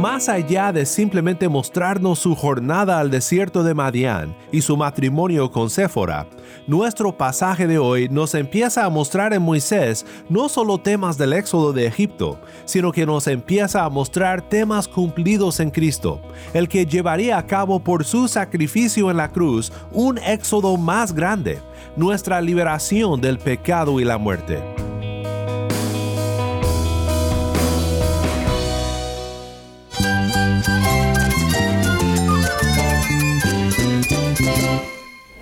Más allá de simplemente mostrarnos su jornada al desierto de Madián y su matrimonio con Séfora, nuestro pasaje de hoy nos empieza a mostrar en Moisés no solo temas del éxodo de Egipto, sino que nos empieza a mostrar temas cumplidos en Cristo, el que llevaría a cabo por su sacrificio en la cruz un éxodo más grande, nuestra liberación del pecado y la muerte.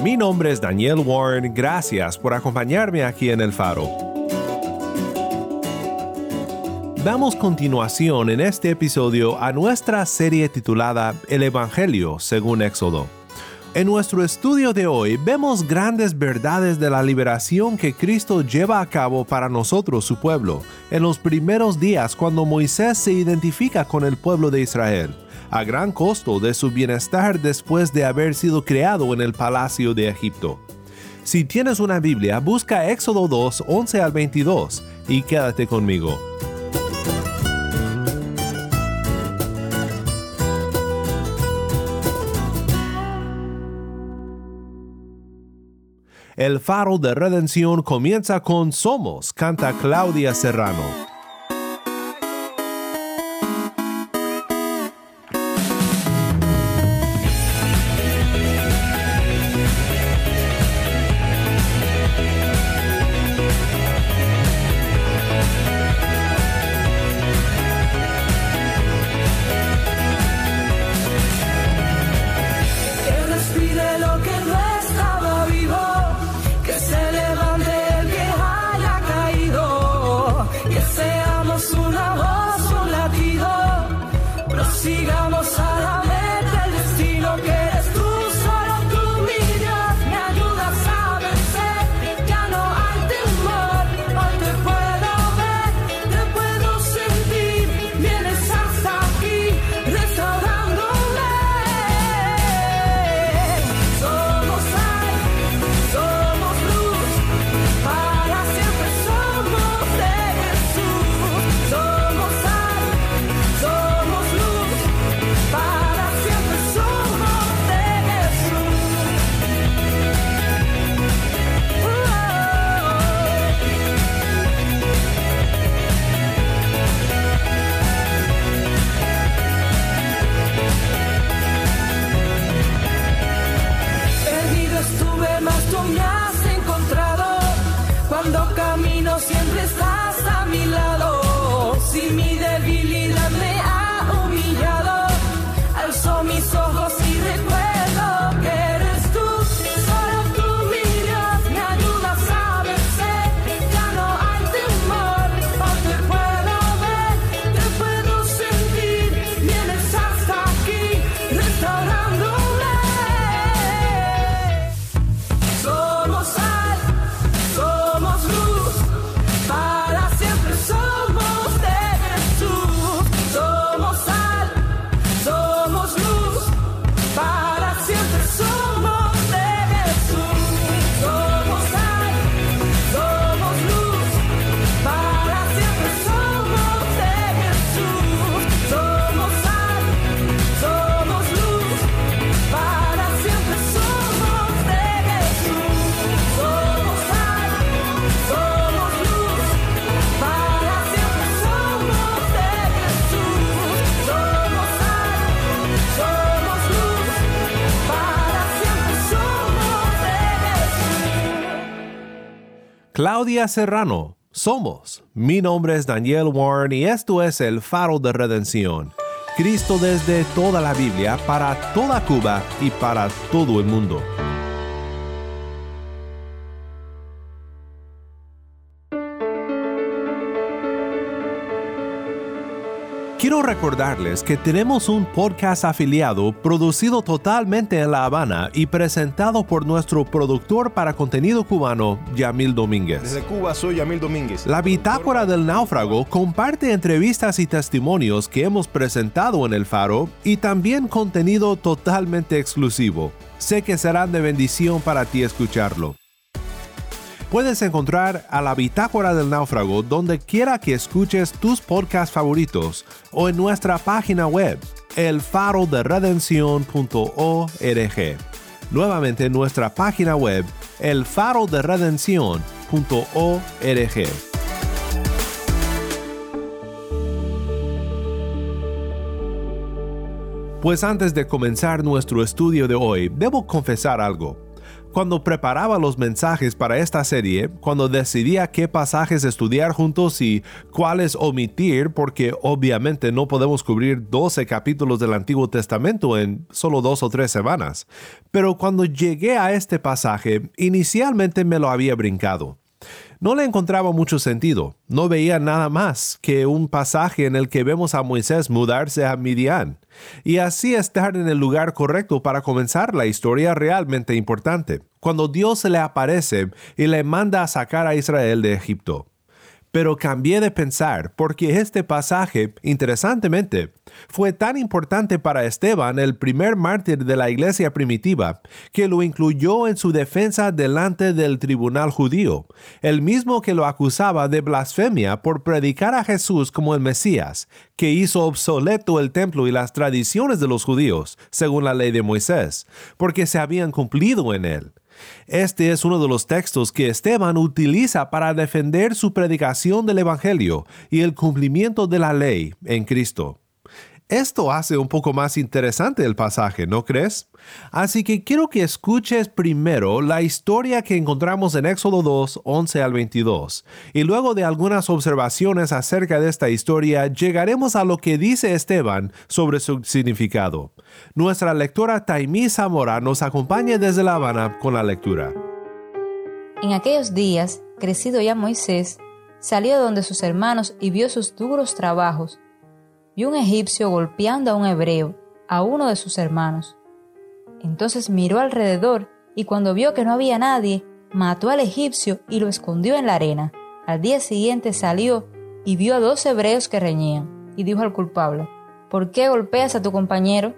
Mi nombre es Daniel Warren, gracias por acompañarme aquí en El Faro. Damos continuación en este episodio a nuestra serie titulada El Evangelio según Éxodo. En nuestro estudio de hoy vemos grandes verdades de la liberación que Cristo lleva a cabo para nosotros, su pueblo, en los primeros días cuando Moisés se identifica con el pueblo de Israel, a gran costo de su bienestar después de haber sido creado en el palacio de Egipto. Si tienes una Biblia, busca Éxodo 2, 11 al 22 y quédate conmigo. El faro de redención comienza con Somos, canta Claudia Serrano. Claudia Serrano, somos. Mi nombre es Daniel Warren y esto es El Faro de Redención. Cristo desde toda la Biblia, para toda Cuba y para todo el mundo. Quiero recordarles que tenemos un podcast afiliado producido totalmente en La Habana y presentado por nuestro productor para contenido cubano, Yamil Domínguez. Desde Cuba soy Yamil Domínguez. La Bitácora del Náufrago comparte entrevistas y testimonios que hemos presentado en El Faro y también contenido totalmente exclusivo. Sé que serán de bendición para ti escucharlo. Puedes encontrar a la Bitácora del Náufrago donde quiera que escuches tus podcasts favoritos o en nuestra página web, elfaroderedencion.org. Nuevamente nuestra página web, elfaroderedencion.org. Pues antes de comenzar nuestro estudio de hoy, debo confesar algo. Cuando preparaba los mensajes para esta serie, cuando decidía qué pasajes estudiar juntos y cuáles omitir, porque obviamente no podemos cubrir 12 capítulos del Antiguo Testamento en solo dos o tres semanas, pero cuando llegué a este pasaje, inicialmente me lo había brincado. No le encontraba mucho sentido, no veía nada más que un pasaje en el que vemos a Moisés mudarse a Midian, y así estar en el lugar correcto para comenzar la historia realmente importante, cuando Dios se le aparece y le manda a sacar a Israel de Egipto pero cambié de pensar porque este pasaje, interesantemente, fue tan importante para Esteban, el primer mártir de la iglesia primitiva, que lo incluyó en su defensa delante del tribunal judío, el mismo que lo acusaba de blasfemia por predicar a Jesús como el Mesías, que hizo obsoleto el templo y las tradiciones de los judíos, según la ley de Moisés, porque se habían cumplido en él. Este es uno de los textos que Esteban utiliza para defender su predicación del Evangelio y el cumplimiento de la ley en Cristo. Esto hace un poco más interesante el pasaje, ¿no crees? Así que quiero que escuches primero la historia que encontramos en Éxodo 2, 11 al 22, y luego de algunas observaciones acerca de esta historia llegaremos a lo que dice Esteban sobre su significado. Nuestra lectora Taimí Zamora nos acompaña desde La Habana con la lectura. En aquellos días, crecido ya Moisés, salió donde sus hermanos y vio sus duros trabajos vio un egipcio golpeando a un hebreo, a uno de sus hermanos. Entonces miró alrededor y cuando vio que no había nadie, mató al egipcio y lo escondió en la arena. Al día siguiente salió y vio a dos hebreos que reñían, y dijo al culpable, ¿por qué golpeas a tu compañero?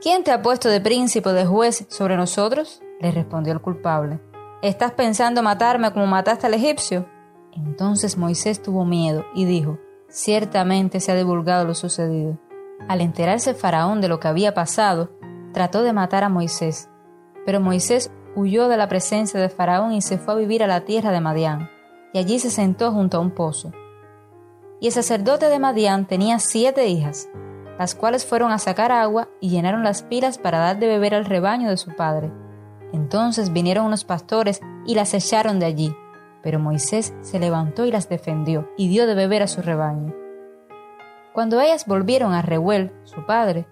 ¿Quién te ha puesto de príncipe o de juez sobre nosotros? le respondió el culpable. ¿Estás pensando matarme como mataste al egipcio? Entonces Moisés tuvo miedo y dijo, Ciertamente se ha divulgado lo sucedido. Al enterarse Faraón de lo que había pasado, trató de matar a Moisés, pero Moisés huyó de la presencia de Faraón y se fue a vivir a la tierra de Madián, y allí se sentó junto a un pozo. Y el sacerdote de Madián tenía siete hijas, las cuales fueron a sacar agua y llenaron las pilas para dar de beber al rebaño de su padre. Entonces vinieron unos pastores y las echaron de allí. Pero Moisés se levantó y las defendió y dio de beber a su rebaño. Cuando ellas volvieron a Reuel, su padre,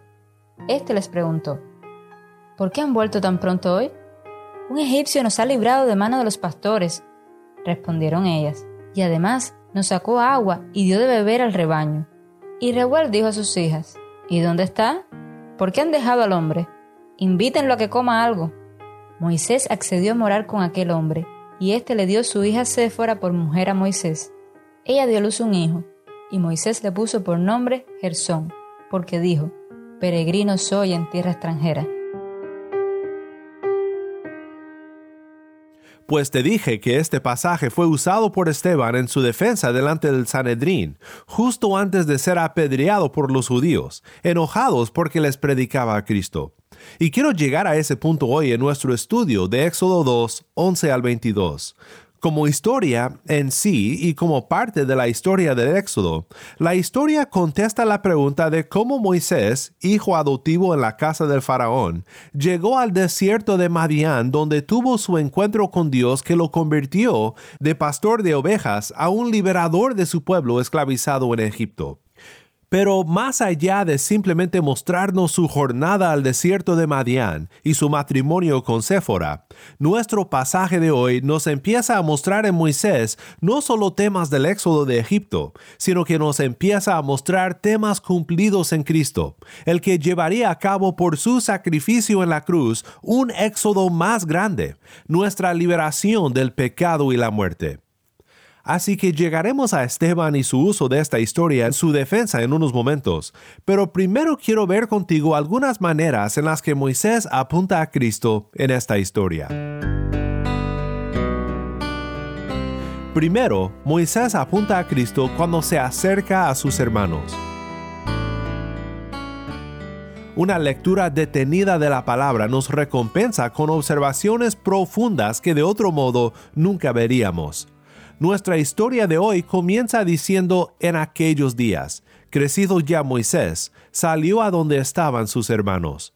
éste les preguntó, ¿Por qué han vuelto tan pronto hoy? Un egipcio nos ha librado de mano de los pastores, respondieron ellas, y además nos sacó agua y dio de beber al rebaño. Y Reuel dijo a sus hijas, ¿Y dónde está? ¿Por qué han dejado al hombre? Invítenlo a que coma algo. Moisés accedió a morar con aquel hombre, y éste le dio su hija Séfora por mujer a Moisés. Ella dio luz un hijo, y Moisés le puso por nombre Gersón, porque dijo, Peregrino soy en tierra extranjera. Pues te dije que este pasaje fue usado por Esteban en su defensa delante del Sanedrín, justo antes de ser apedreado por los judíos, enojados porque les predicaba a Cristo. Y quiero llegar a ese punto hoy en nuestro estudio de Éxodo 2, 11 al 22. Como historia en sí y como parte de la historia del Éxodo, la historia contesta la pregunta de cómo Moisés, hijo adoptivo en la casa del faraón, llegó al desierto de Madián donde tuvo su encuentro con Dios que lo convirtió de pastor de ovejas a un liberador de su pueblo esclavizado en Egipto. Pero más allá de simplemente mostrarnos su jornada al desierto de Madián y su matrimonio con Séfora, nuestro pasaje de hoy nos empieza a mostrar en Moisés no solo temas del éxodo de Egipto, sino que nos empieza a mostrar temas cumplidos en Cristo, el que llevaría a cabo por su sacrificio en la cruz un éxodo más grande, nuestra liberación del pecado y la muerte. Así que llegaremos a Esteban y su uso de esta historia en su defensa en unos momentos, pero primero quiero ver contigo algunas maneras en las que Moisés apunta a Cristo en esta historia. Primero, Moisés apunta a Cristo cuando se acerca a sus hermanos. Una lectura detenida de la palabra nos recompensa con observaciones profundas que de otro modo nunca veríamos. Nuestra historia de hoy comienza diciendo en aquellos días, crecido ya Moisés, salió a donde estaban sus hermanos.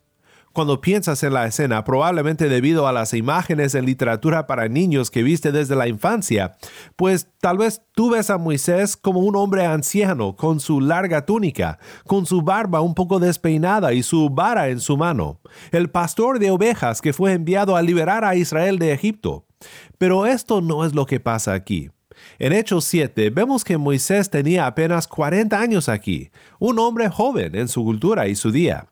Cuando piensas en la escena, probablemente debido a las imágenes en literatura para niños que viste desde la infancia, pues tal vez tú ves a Moisés como un hombre anciano, con su larga túnica, con su barba un poco despeinada y su vara en su mano, el pastor de ovejas que fue enviado a liberar a Israel de Egipto. Pero esto no es lo que pasa aquí. En Hechos 7 vemos que Moisés tenía apenas 40 años aquí, un hombre joven en su cultura y su día.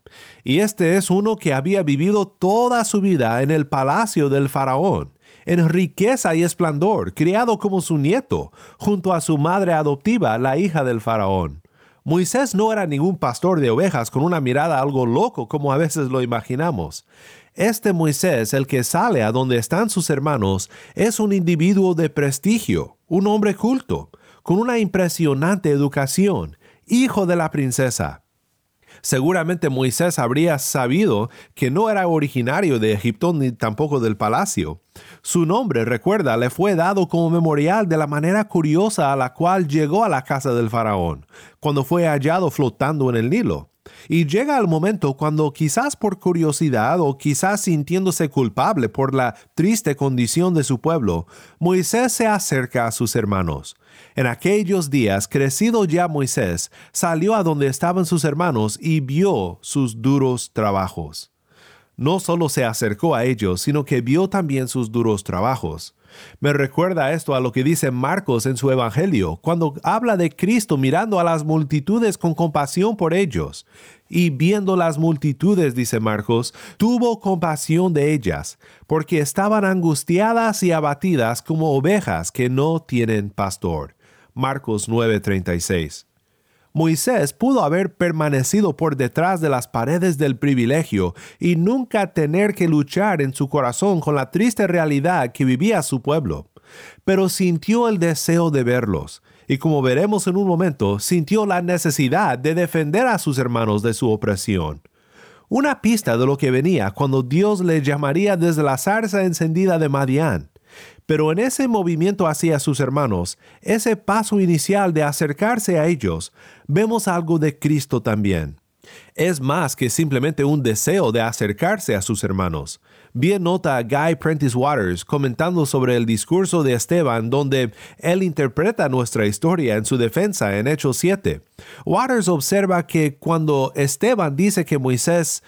Y este es uno que había vivido toda su vida en el palacio del faraón, en riqueza y esplendor, criado como su nieto, junto a su madre adoptiva, la hija del faraón. Moisés no era ningún pastor de ovejas con una mirada algo loco como a veces lo imaginamos. Este Moisés, el que sale a donde están sus hermanos, es un individuo de prestigio, un hombre culto, con una impresionante educación, hijo de la princesa. Seguramente Moisés habría sabido que no era originario de Egipto ni tampoco del palacio. Su nombre, recuerda, le fue dado como memorial de la manera curiosa a la cual llegó a la casa del faraón, cuando fue hallado flotando en el Nilo. Y llega el momento cuando quizás por curiosidad o quizás sintiéndose culpable por la triste condición de su pueblo, Moisés se acerca a sus hermanos. En aquellos días, crecido ya Moisés, salió a donde estaban sus hermanos y vio sus duros trabajos. No solo se acercó a ellos, sino que vio también sus duros trabajos. Me recuerda esto a lo que dice Marcos en su Evangelio, cuando habla de Cristo mirando a las multitudes con compasión por ellos. Y viendo las multitudes, dice Marcos, tuvo compasión de ellas, porque estaban angustiadas y abatidas como ovejas que no tienen pastor. Marcos 9:36. Moisés pudo haber permanecido por detrás de las paredes del privilegio y nunca tener que luchar en su corazón con la triste realidad que vivía su pueblo, pero sintió el deseo de verlos, y como veremos en un momento, sintió la necesidad de defender a sus hermanos de su opresión. Una pista de lo que venía cuando Dios le llamaría desde la zarza encendida de Madián. Pero en ese movimiento hacia sus hermanos, ese paso inicial de acercarse a ellos, vemos algo de Cristo también. Es más que simplemente un deseo de acercarse a sus hermanos. Bien nota Guy Prentice Waters comentando sobre el discurso de Esteban donde él interpreta nuestra historia en su defensa en Hechos 7. Waters observa que cuando Esteban dice que Moisés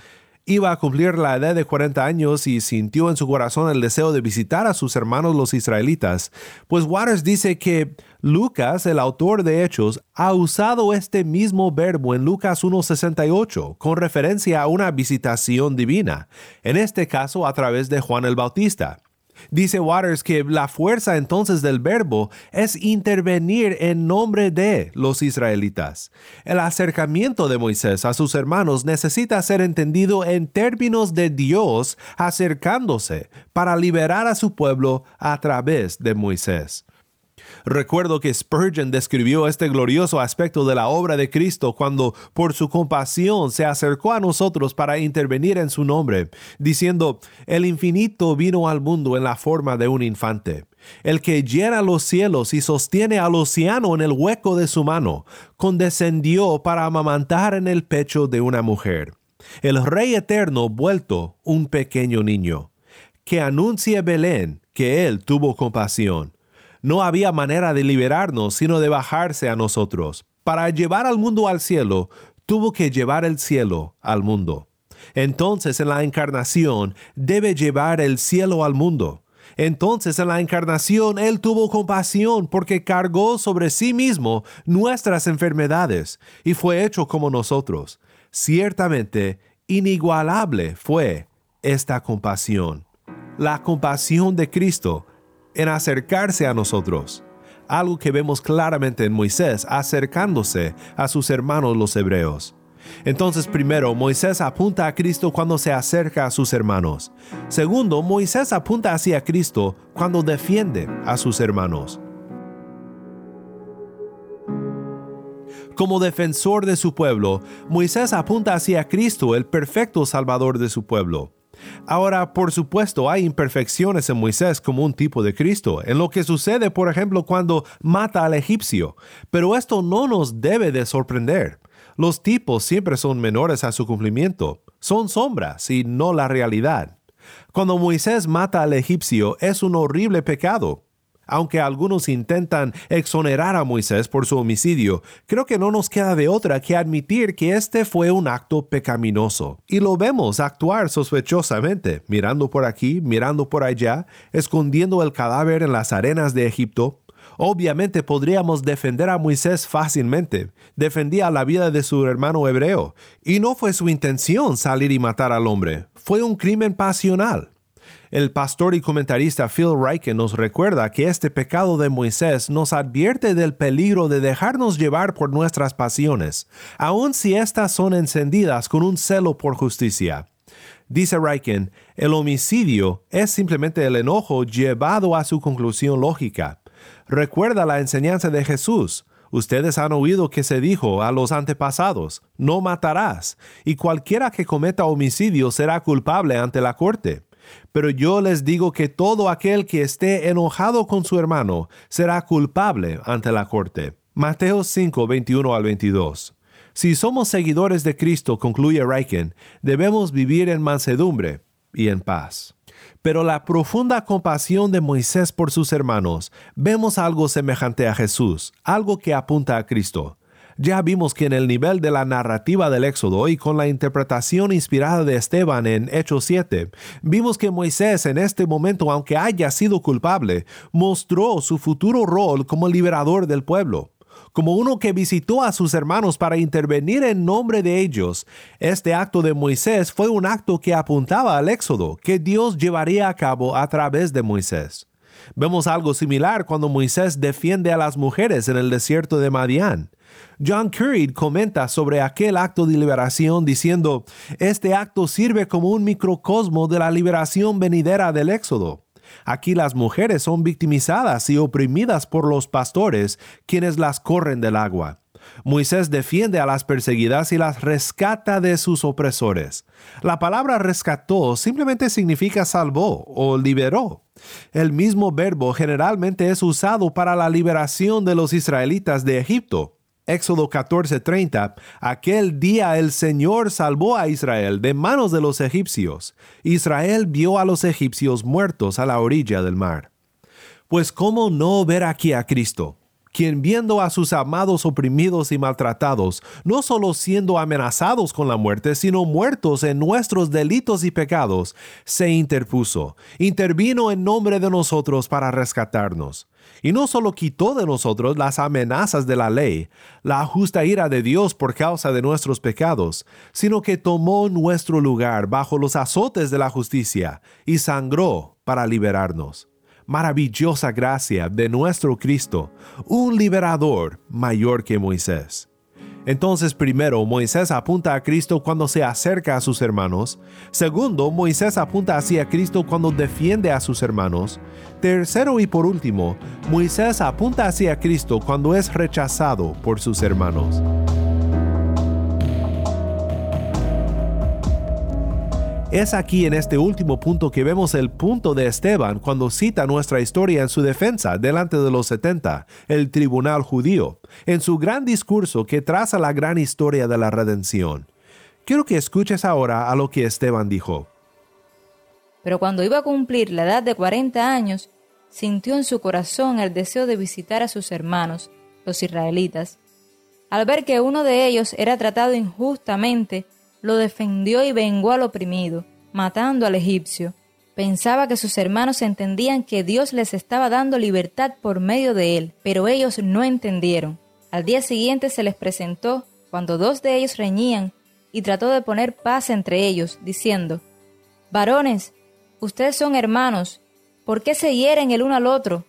Iba a cumplir la edad de 40 años y sintió en su corazón el deseo de visitar a sus hermanos los israelitas. Pues Waters dice que Lucas, el autor de Hechos, ha usado este mismo verbo en Lucas 1.68 con referencia a una visitación divina, en este caso a través de Juan el Bautista. Dice Waters que la fuerza entonces del verbo es intervenir en nombre de los israelitas. El acercamiento de Moisés a sus hermanos necesita ser entendido en términos de Dios acercándose para liberar a su pueblo a través de Moisés. Recuerdo que Spurgeon describió este glorioso aspecto de la obra de Cristo cuando por su compasión se acercó a nosotros para intervenir en su nombre, diciendo, El infinito vino al mundo en la forma de un infante. El que llena los cielos y sostiene al océano en el hueco de su mano, condescendió para amamantar en el pecho de una mujer. El Rey eterno vuelto un pequeño niño, que anuncie Belén que él tuvo compasión no había manera de liberarnos sino de bajarse a nosotros. Para llevar al mundo al cielo, tuvo que llevar el cielo al mundo. Entonces en la encarnación debe llevar el cielo al mundo. Entonces en la encarnación Él tuvo compasión porque cargó sobre sí mismo nuestras enfermedades y fue hecho como nosotros. Ciertamente, inigualable fue esta compasión. La compasión de Cristo en acercarse a nosotros. Algo que vemos claramente en Moisés acercándose a sus hermanos los hebreos. Entonces, primero, Moisés apunta a Cristo cuando se acerca a sus hermanos. Segundo, Moisés apunta hacia Cristo cuando defiende a sus hermanos. Como defensor de su pueblo, Moisés apunta hacia Cristo, el perfecto Salvador de su pueblo. Ahora, por supuesto, hay imperfecciones en Moisés como un tipo de Cristo, en lo que sucede, por ejemplo, cuando mata al egipcio, pero esto no nos debe de sorprender. Los tipos siempre son menores a su cumplimiento, son sombras y no la realidad. Cuando Moisés mata al egipcio es un horrible pecado. Aunque algunos intentan exonerar a Moisés por su homicidio, creo que no nos queda de otra que admitir que este fue un acto pecaminoso. Y lo vemos actuar sospechosamente, mirando por aquí, mirando por allá, escondiendo el cadáver en las arenas de Egipto, Obviamente podríamos defender a Moisés fácilmente. Defendía la vida de su hermano hebreo. Y no fue su intención salir y matar al hombre. Fue un crimen pasional. El pastor y comentarista Phil Ryken nos recuerda que este pecado de Moisés nos advierte del peligro de dejarnos llevar por nuestras pasiones, aun si éstas son encendidas con un celo por justicia. Dice Ryken, el homicidio es simplemente el enojo llevado a su conclusión lógica. Recuerda la enseñanza de Jesús. Ustedes han oído que se dijo a los antepasados, no matarás, y cualquiera que cometa homicidio será culpable ante la corte. Pero yo les digo que todo aquel que esté enojado con su hermano será culpable ante la corte. Mateo 5, 21 al 22. Si somos seguidores de Cristo, concluye Reichen, debemos vivir en mansedumbre y en paz. Pero la profunda compasión de Moisés por sus hermanos, vemos algo semejante a Jesús, algo que apunta a Cristo. Ya vimos que en el nivel de la narrativa del Éxodo y con la interpretación inspirada de Esteban en Hechos 7, vimos que Moisés en este momento, aunque haya sido culpable, mostró su futuro rol como liberador del pueblo como uno que visitó a sus hermanos para intervenir en nombre de ellos. Este acto de Moisés fue un acto que apuntaba al éxodo que Dios llevaría a cabo a través de Moisés. Vemos algo similar cuando Moisés defiende a las mujeres en el desierto de Madián. John Curry comenta sobre aquel acto de liberación diciendo, este acto sirve como un microcosmo de la liberación venidera del Éxodo. Aquí las mujeres son victimizadas y oprimidas por los pastores, quienes las corren del agua. Moisés defiende a las perseguidas y las rescata de sus opresores. La palabra rescató simplemente significa salvó o liberó. El mismo verbo generalmente es usado para la liberación de los israelitas de Egipto. Éxodo 14:30, aquel día el Señor salvó a Israel de manos de los egipcios. Israel vio a los egipcios muertos a la orilla del mar. Pues ¿cómo no ver aquí a Cristo? quien viendo a sus amados oprimidos y maltratados, no solo siendo amenazados con la muerte, sino muertos en nuestros delitos y pecados, se interpuso, intervino en nombre de nosotros para rescatarnos. Y no solo quitó de nosotros las amenazas de la ley, la justa ira de Dios por causa de nuestros pecados, sino que tomó nuestro lugar bajo los azotes de la justicia y sangró para liberarnos maravillosa gracia de nuestro Cristo, un liberador mayor que Moisés. Entonces, primero, Moisés apunta a Cristo cuando se acerca a sus hermanos. Segundo, Moisés apunta hacia Cristo cuando defiende a sus hermanos. Tercero y por último, Moisés apunta hacia Cristo cuando es rechazado por sus hermanos. Es aquí en este último punto que vemos el punto de Esteban cuando cita nuestra historia en su defensa delante de los 70, el tribunal judío, en su gran discurso que traza la gran historia de la redención. Quiero que escuches ahora a lo que Esteban dijo. Pero cuando iba a cumplir la edad de 40 años, sintió en su corazón el deseo de visitar a sus hermanos, los israelitas. Al ver que uno de ellos era tratado injustamente, lo defendió y vengó al oprimido, matando al egipcio. Pensaba que sus hermanos entendían que Dios les estaba dando libertad por medio de él, pero ellos no entendieron. Al día siguiente se les presentó, cuando dos de ellos reñían, y trató de poner paz entre ellos, diciendo, Varones, ustedes son hermanos, ¿por qué se hieren el uno al otro?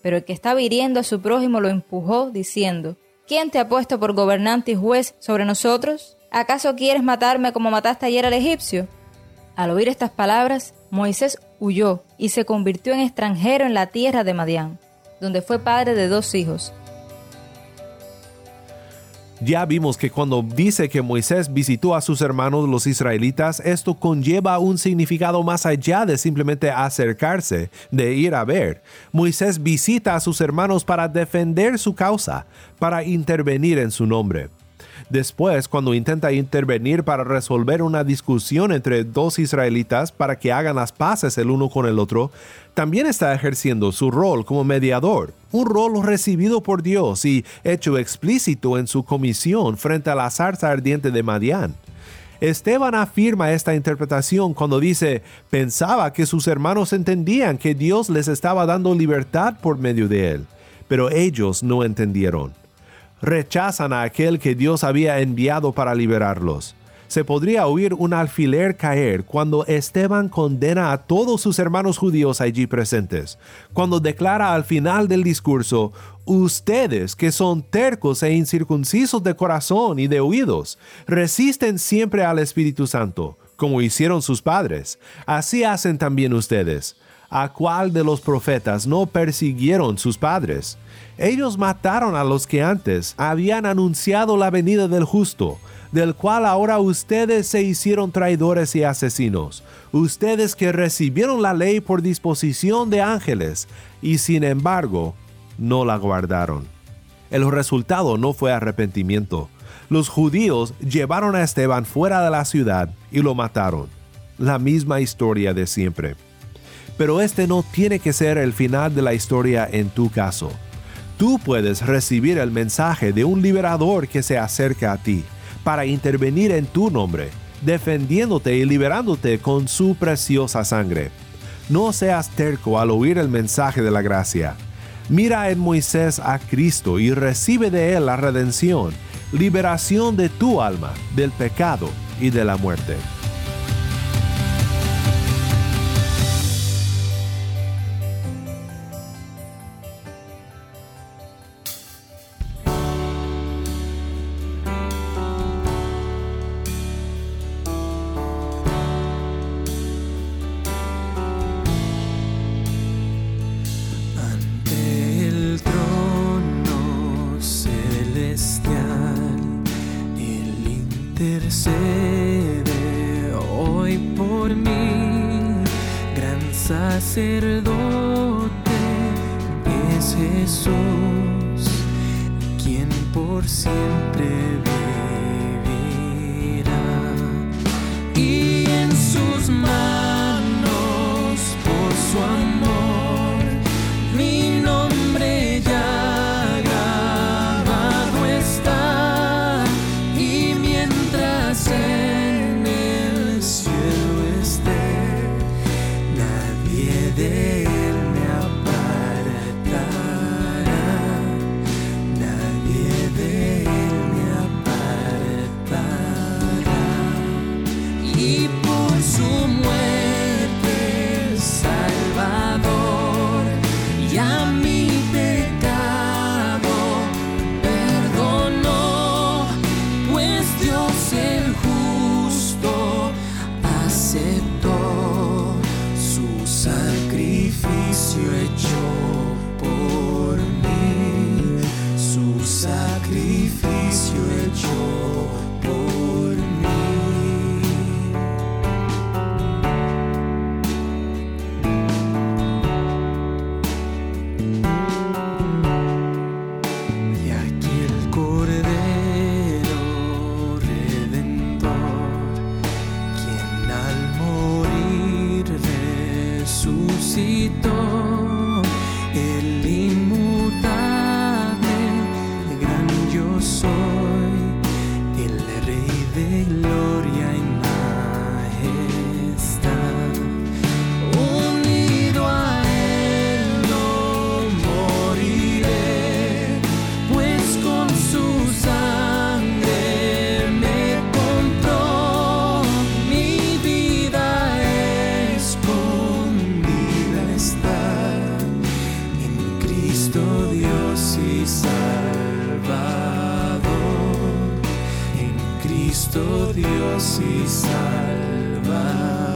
Pero el que estaba hiriendo a su prójimo lo empujó, diciendo, ¿Quién te ha puesto por gobernante y juez sobre nosotros? ¿Acaso quieres matarme como mataste ayer al egipcio? Al oír estas palabras, Moisés huyó y se convirtió en extranjero en la tierra de Madián, donde fue padre de dos hijos. Ya vimos que cuando dice que Moisés visitó a sus hermanos los israelitas, esto conlleva un significado más allá de simplemente acercarse, de ir a ver. Moisés visita a sus hermanos para defender su causa, para intervenir en su nombre. Después, cuando intenta intervenir para resolver una discusión entre dos israelitas para que hagan las paces el uno con el otro, también está ejerciendo su rol como mediador, un rol recibido por Dios y hecho explícito en su comisión frente a la zarza ardiente de Madián. Esteban afirma esta interpretación cuando dice, pensaba que sus hermanos entendían que Dios les estaba dando libertad por medio de él, pero ellos no entendieron rechazan a aquel que Dios había enviado para liberarlos. Se podría oír un alfiler caer cuando Esteban condena a todos sus hermanos judíos allí presentes, cuando declara al final del discurso, ustedes que son tercos e incircuncisos de corazón y de oídos, resisten siempre al Espíritu Santo, como hicieron sus padres, así hacen también ustedes. ¿A cuál de los profetas no persiguieron sus padres? Ellos mataron a los que antes habían anunciado la venida del justo, del cual ahora ustedes se hicieron traidores y asesinos, ustedes que recibieron la ley por disposición de ángeles y sin embargo no la guardaron. El resultado no fue arrepentimiento. Los judíos llevaron a Esteban fuera de la ciudad y lo mataron. La misma historia de siempre. Pero este no tiene que ser el final de la historia en tu caso. Tú puedes recibir el mensaje de un liberador que se acerca a ti para intervenir en tu nombre, defendiéndote y liberándote con su preciosa sangre. No seas terco al oír el mensaje de la gracia. Mira en Moisés a Cristo y recibe de él la redención, liberación de tu alma del pecado y de la muerte. Salvador, en Cristo Dios y Salvador.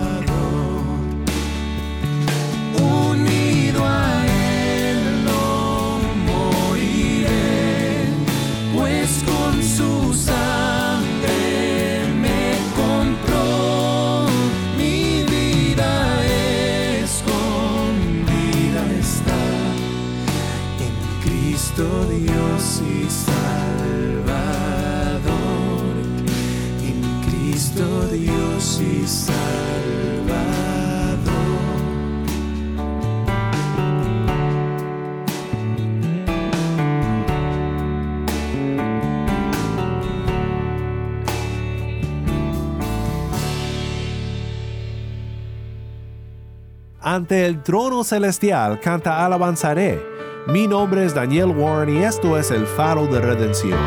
Ante el trono celestial canta alabanzaré. Mi nombre es Daniel Warren y esto es el faro de redención.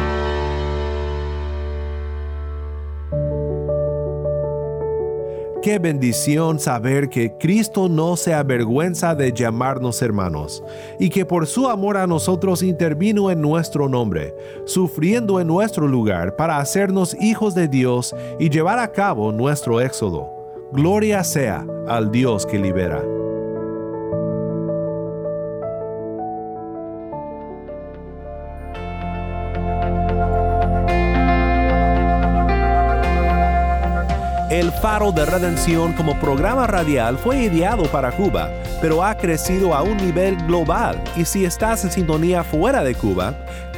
Qué bendición saber que Cristo no se avergüenza de llamarnos hermanos y que por su amor a nosotros intervino en nuestro nombre, sufriendo en nuestro lugar para hacernos hijos de Dios y llevar a cabo nuestro éxodo. Gloria sea al Dios que libera. El Faro de Redención como programa radial fue ideado para Cuba, pero ha crecido a un nivel global y si estás en sintonía fuera de Cuba,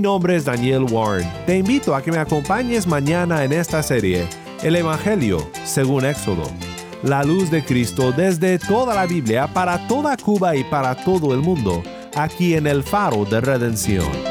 Mi nombre es Daniel Warren. Te invito a que me acompañes mañana en esta serie el Evangelio según Éxodo. La luz de Cristo desde toda la Biblia para toda Cuba y para todo el mundo, aquí en el faro de redención.